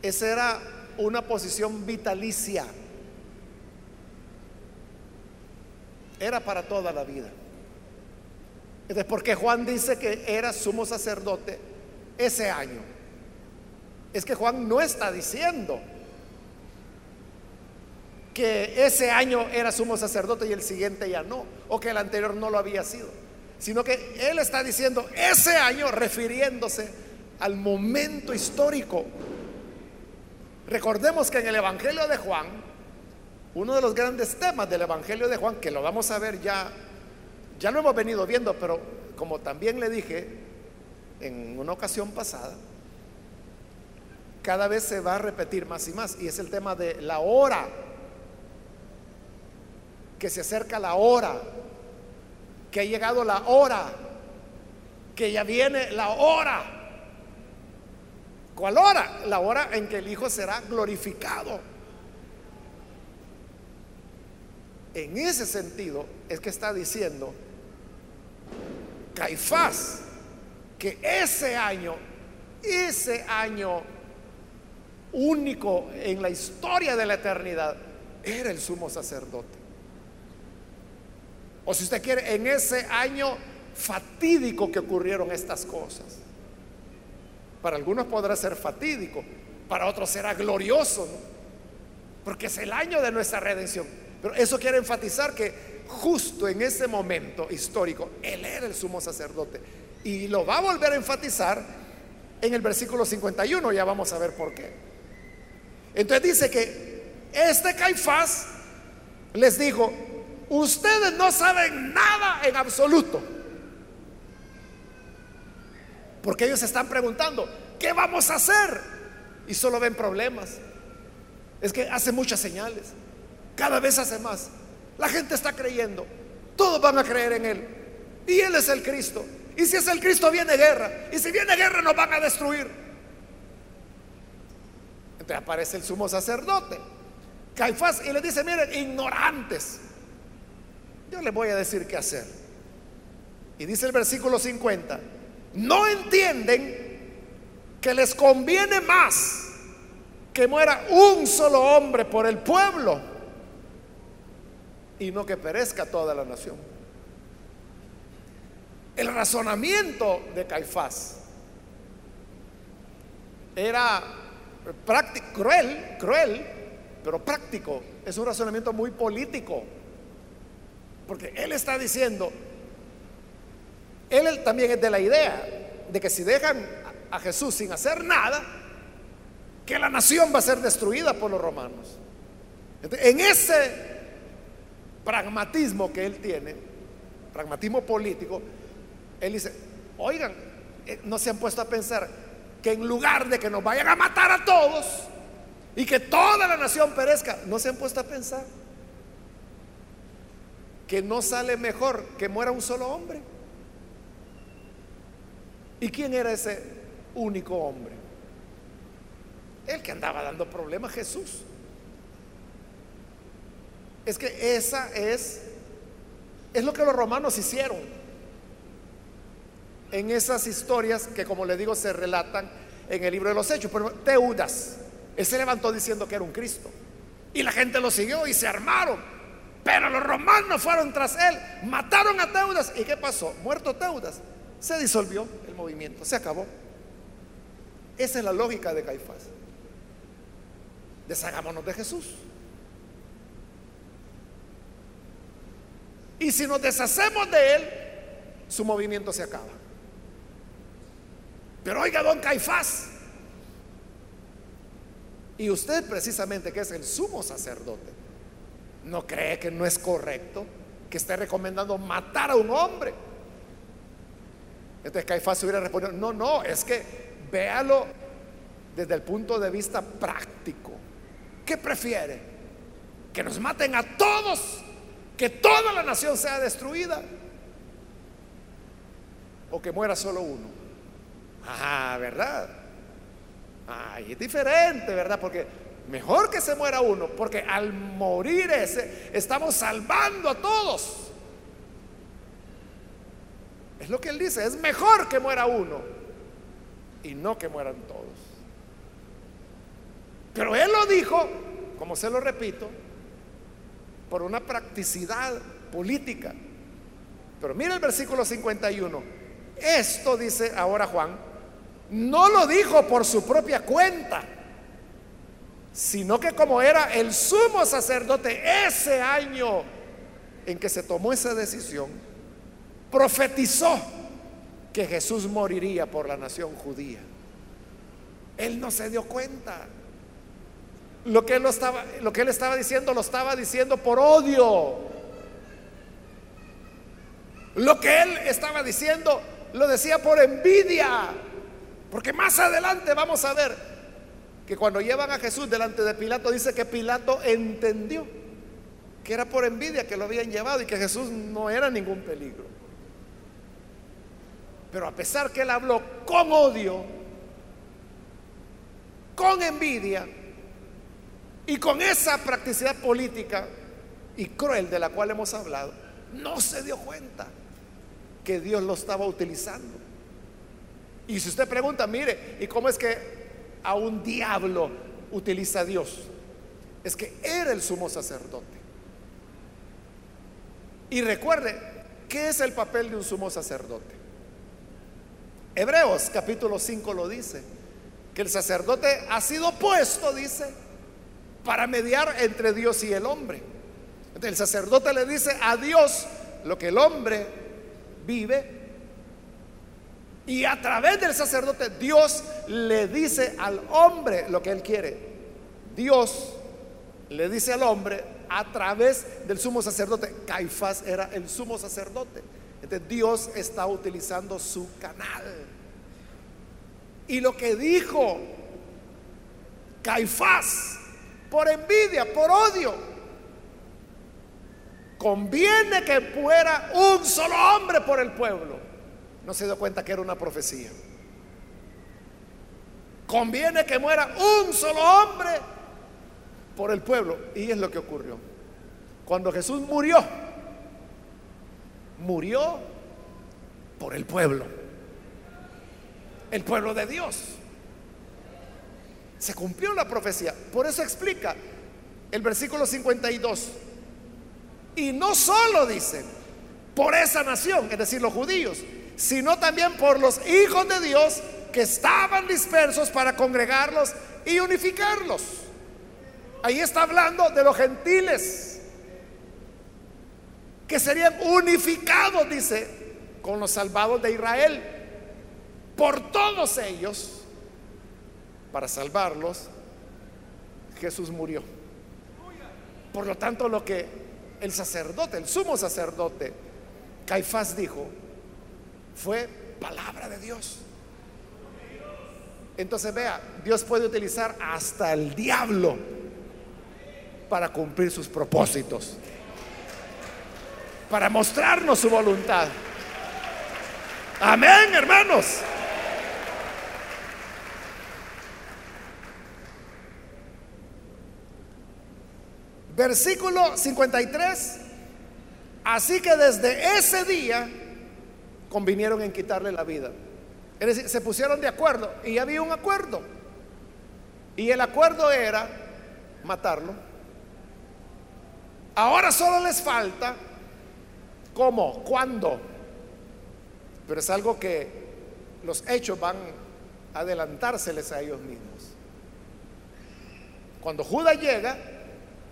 esa era una posición vitalicia. Era para toda la vida. Entonces, porque Juan dice que era sumo sacerdote ese año? Es que Juan no está diciendo que ese año era sumo sacerdote y el siguiente ya no, o que el anterior no lo había sido, sino que él está diciendo ese año refiriéndose al momento histórico. Recordemos que en el Evangelio de Juan, uno de los grandes temas del Evangelio de Juan, que lo vamos a ver ya, ya lo hemos venido viendo, pero como también le dije en una ocasión pasada, cada vez se va a repetir más y más, y es el tema de la hora, que se acerca la hora, que ha llegado la hora que ya viene la hora. ¿Cuál hora? La hora en que el Hijo será glorificado. En ese sentido es que está diciendo Caifás que ese año, ese año único en la historia de la eternidad, era el sumo sacerdote. O si usted quiere, en ese año fatídico que ocurrieron estas cosas. Para algunos podrá ser fatídico, para otros será glorioso, porque es el año de nuestra redención. Pero eso quiere enfatizar que justo en ese momento histórico, Él era el sumo sacerdote. Y lo va a volver a enfatizar en el versículo 51, ya vamos a ver por qué. Entonces dice que este Caifás les dijo, ustedes no saben nada en absoluto. Porque ellos están preguntando, ¿qué vamos a hacer? Y solo ven problemas. Es que hace muchas señales. Cada vez hace más. La gente está creyendo. Todos van a creer en Él. Y Él es el Cristo. Y si es el Cristo viene guerra. Y si viene guerra nos van a destruir. Entonces aparece el sumo sacerdote. Caifás y le dice, miren, ignorantes. Yo les voy a decir qué hacer. Y dice el versículo 50, no entienden que les conviene más que muera un solo hombre por el pueblo y no que perezca toda la nación. El razonamiento de Caifás era cruel, cruel, pero práctico. Es un razonamiento muy político. Porque él está diciendo, él también es de la idea de que si dejan a Jesús sin hacer nada, que la nación va a ser destruida por los romanos. en ese pragmatismo que él tiene, pragmatismo político, él dice, oigan, eh, no se han puesto a pensar que en lugar de que nos vayan a matar a todos y que toda la nación perezca, no se han puesto a pensar que no sale mejor que muera un solo hombre. ¿Y quién era ese único hombre? El que andaba dando problemas, Jesús. Es que esa es, es lo que los romanos hicieron en esas historias que como le digo se relatan en el libro de los Hechos. Pero Teudas, él se levantó diciendo que era un Cristo. Y la gente lo siguió y se armaron. Pero los romanos fueron tras él, mataron a Teudas. ¿Y qué pasó? Muerto Teudas, se disolvió el movimiento, se acabó. Esa es la lógica de Caifás. Deshagámonos de Jesús. Y si nos deshacemos de él, su movimiento se acaba. Pero oiga, don Caifás, y usted precisamente que es el sumo sacerdote, ¿no cree que no es correcto que esté recomendando matar a un hombre? Entonces Caifás hubiera respondido, no, no, es que véalo desde el punto de vista práctico. ¿Qué prefiere? ¿Que nos maten a todos que toda la nación sea destruida o que muera solo uno. Ah, ¿verdad? Ay, es diferente, ¿verdad? Porque mejor que se muera uno, porque al morir ese estamos salvando a todos. Es lo que él dice, es mejor que muera uno y no que mueran todos. Pero él lo dijo, como se lo repito, por una practicidad política. Pero mira el versículo 51. Esto dice ahora Juan, no lo dijo por su propia cuenta, sino que como era el sumo sacerdote ese año en que se tomó esa decisión, profetizó que Jesús moriría por la nación judía. Él no se dio cuenta. Lo que, él estaba, lo que él estaba diciendo lo estaba diciendo por odio. Lo que él estaba diciendo lo decía por envidia. Porque más adelante vamos a ver que cuando llevan a Jesús delante de Pilato dice que Pilato entendió que era por envidia que lo habían llevado y que Jesús no era ningún peligro. Pero a pesar que él habló con odio, con envidia y con esa practicidad política y cruel de la cual hemos hablado, no se dio cuenta que Dios lo estaba utilizando. Y si usted pregunta, mire, ¿y cómo es que a un diablo utiliza Dios? Es que era el sumo sacerdote. Y recuerde, ¿qué es el papel de un sumo sacerdote? Hebreos capítulo 5 lo dice, que el sacerdote ha sido puesto, dice, para mediar entre Dios y el hombre. El sacerdote le dice a Dios lo que el hombre vive y a través del sacerdote Dios le dice al hombre lo que él quiere. Dios le dice al hombre a través del sumo sacerdote. Caifás era el sumo sacerdote. Entonces Dios está utilizando su canal. Y lo que dijo Caifás, por envidia, por odio, conviene que fuera un solo hombre por el pueblo no se dio cuenta que era una profecía. Conviene que muera un solo hombre por el pueblo. Y es lo que ocurrió. Cuando Jesús murió, murió por el pueblo. El pueblo de Dios. Se cumplió la profecía. Por eso explica el versículo 52. Y no solo dice, por esa nación, es decir, los judíos, sino también por los hijos de Dios que estaban dispersos para congregarlos y unificarlos. Ahí está hablando de los gentiles, que serían unificados, dice, con los salvados de Israel. Por todos ellos, para salvarlos, Jesús murió. Por lo tanto, lo que el sacerdote, el sumo sacerdote, Caifás dijo, fue palabra de Dios. Entonces vea, Dios puede utilizar hasta el diablo para cumplir sus propósitos, para mostrarnos su voluntad. Amén, hermanos. Versículo 53. Así que desde ese día convinieron en quitarle la vida. Es decir, se pusieron de acuerdo y había un acuerdo. Y el acuerdo era matarlo. Ahora solo les falta cómo, cuándo. Pero es algo que los hechos van a adelantárseles a ellos mismos. Cuando Judas llega,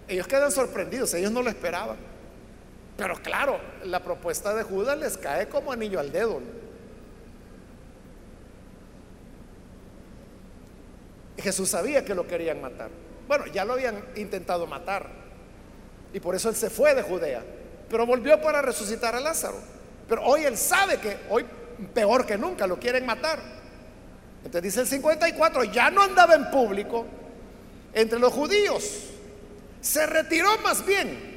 ellos quedan sorprendidos, ellos no lo esperaban. Pero claro, la propuesta de Judas les cae como anillo al dedo. Jesús sabía que lo querían matar. Bueno, ya lo habían intentado matar. Y por eso él se fue de Judea. Pero volvió para resucitar a Lázaro. Pero hoy él sabe que hoy peor que nunca lo quieren matar. Entonces dice el 54, ya no andaba en público entre los judíos. Se retiró más bien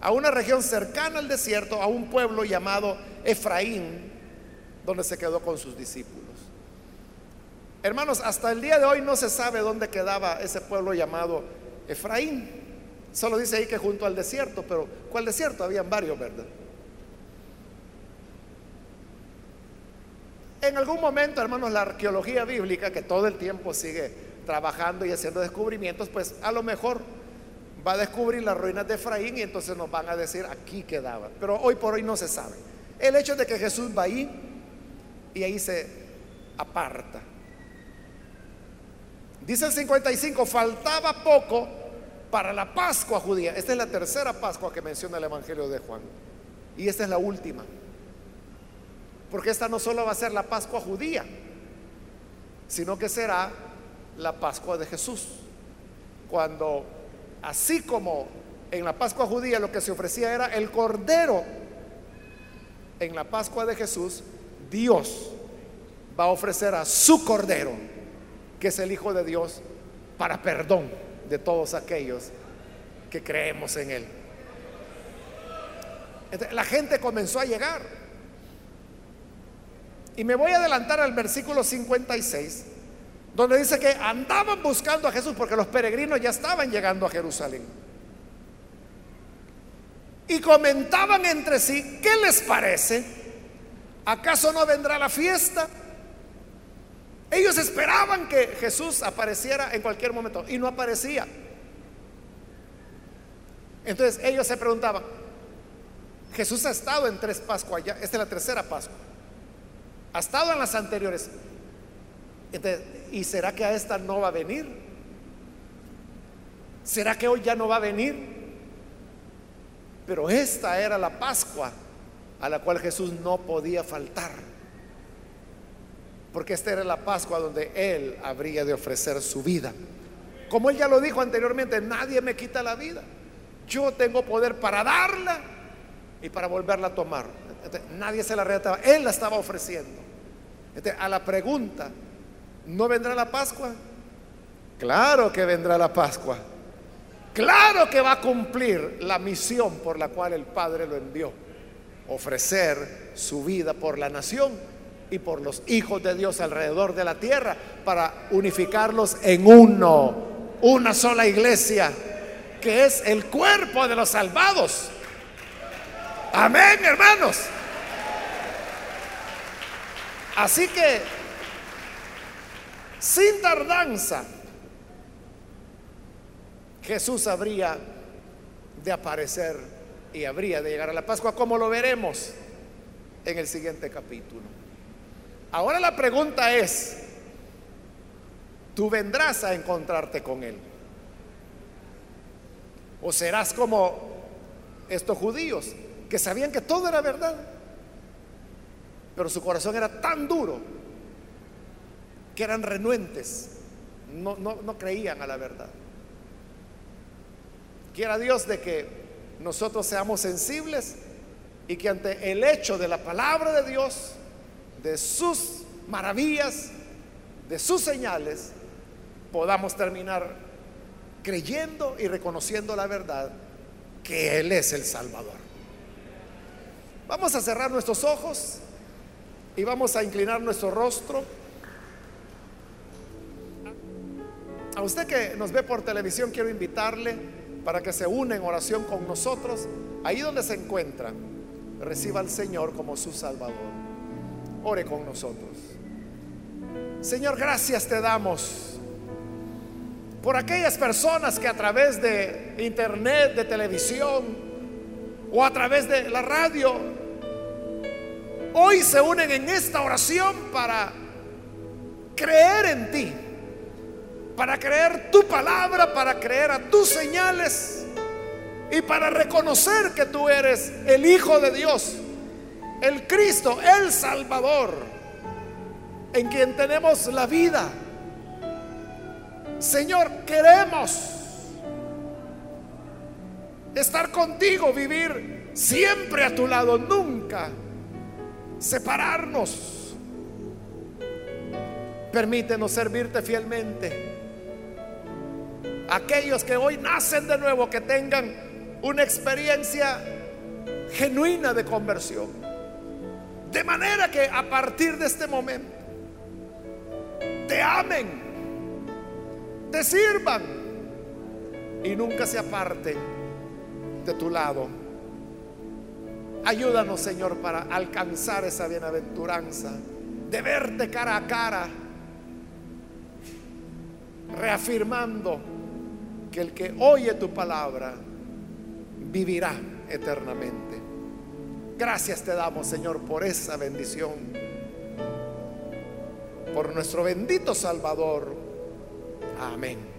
a una región cercana al desierto, a un pueblo llamado Efraín, donde se quedó con sus discípulos. Hermanos, hasta el día de hoy no se sabe dónde quedaba ese pueblo llamado Efraín. Solo dice ahí que junto al desierto, pero ¿cuál desierto? Habían varios, ¿verdad? En algún momento, hermanos, la arqueología bíblica, que todo el tiempo sigue trabajando y haciendo descubrimientos, pues a lo mejor va a descubrir las ruinas de Efraín y entonces nos van a decir aquí quedaba. Pero hoy por hoy no se sabe. El hecho de que Jesús va ahí y ahí se aparta. Dice el 55, faltaba poco para la Pascua judía. Esta es la tercera Pascua que menciona el Evangelio de Juan. Y esta es la última. Porque esta no solo va a ser la Pascua judía, sino que será la Pascua de Jesús. Cuando Así como en la Pascua judía lo que se ofrecía era el cordero, en la Pascua de Jesús, Dios va a ofrecer a su cordero, que es el Hijo de Dios, para perdón de todos aquellos que creemos en Él. la gente comenzó a llegar. Y me voy a adelantar al versículo 56, donde dice que andaban buscando a Jesús porque los peregrinos ya estaban llegando a Jerusalén. Y comentaban entre sí, ¿qué les parece? ¿Acaso no vendrá la fiesta? Ellos esperaban que Jesús apareciera en cualquier momento y no aparecía. Entonces ellos se preguntaban, Jesús ha estado en tres Pascuas ya, esta es la tercera Pascua. Ha estado en las anteriores. ¿Y será que a esta no va a venir? ¿Será que hoy ya no va a venir? Pero esta era la Pascua a la cual Jesús no podía faltar. Porque esta era la Pascua donde Él habría de ofrecer su vida. Como Él ya lo dijo anteriormente, nadie me quita la vida. Yo tengo poder para darla y para volverla a tomar. nadie se la arrebataba. Él la estaba ofreciendo. a la pregunta, ¿no vendrá la Pascua? Claro que vendrá la Pascua. Claro que va a cumplir la misión por la cual el Padre lo envió. Ofrecer su vida por la nación y por los hijos de Dios alrededor de la tierra para unificarlos en uno, una sola iglesia, que es el cuerpo de los salvados. Amén, hermanos. Así que, sin tardanza, Jesús habría de aparecer y habría de llegar a la Pascua, como lo veremos en el siguiente capítulo. Ahora la pregunta es, ¿tú vendrás a encontrarte con Él? ¿O serás como estos judíos que sabían que todo era verdad, pero su corazón era tan duro que eran renuentes, no, no creían a la verdad? Quiera Dios de que nosotros seamos sensibles y que ante el hecho de la palabra de Dios, de sus maravillas, de sus señales, podamos terminar creyendo y reconociendo la verdad que Él es el Salvador. Vamos a cerrar nuestros ojos y vamos a inclinar nuestro rostro. A usted que nos ve por televisión, quiero invitarle para que se une en oración con nosotros. Ahí donde se encuentra, reciba al Señor como su Salvador ore con nosotros. Señor, gracias te damos por aquellas personas que a través de internet, de televisión o a través de la radio, hoy se unen en esta oración para creer en ti, para creer tu palabra, para creer a tus señales y para reconocer que tú eres el Hijo de Dios el Cristo, el Salvador, en quien tenemos la vida. Señor, queremos estar contigo, vivir siempre a tu lado, nunca separarnos. Permítenos servirte fielmente. Aquellos que hoy nacen de nuevo, que tengan una experiencia genuina de conversión. De manera que a partir de este momento te amen, te sirvan y nunca se aparten de tu lado. Ayúdanos, Señor, para alcanzar esa bienaventuranza, de verte cara a cara, reafirmando que el que oye tu palabra vivirá eternamente. Gracias te damos, Señor, por esa bendición. Por nuestro bendito Salvador. Amén.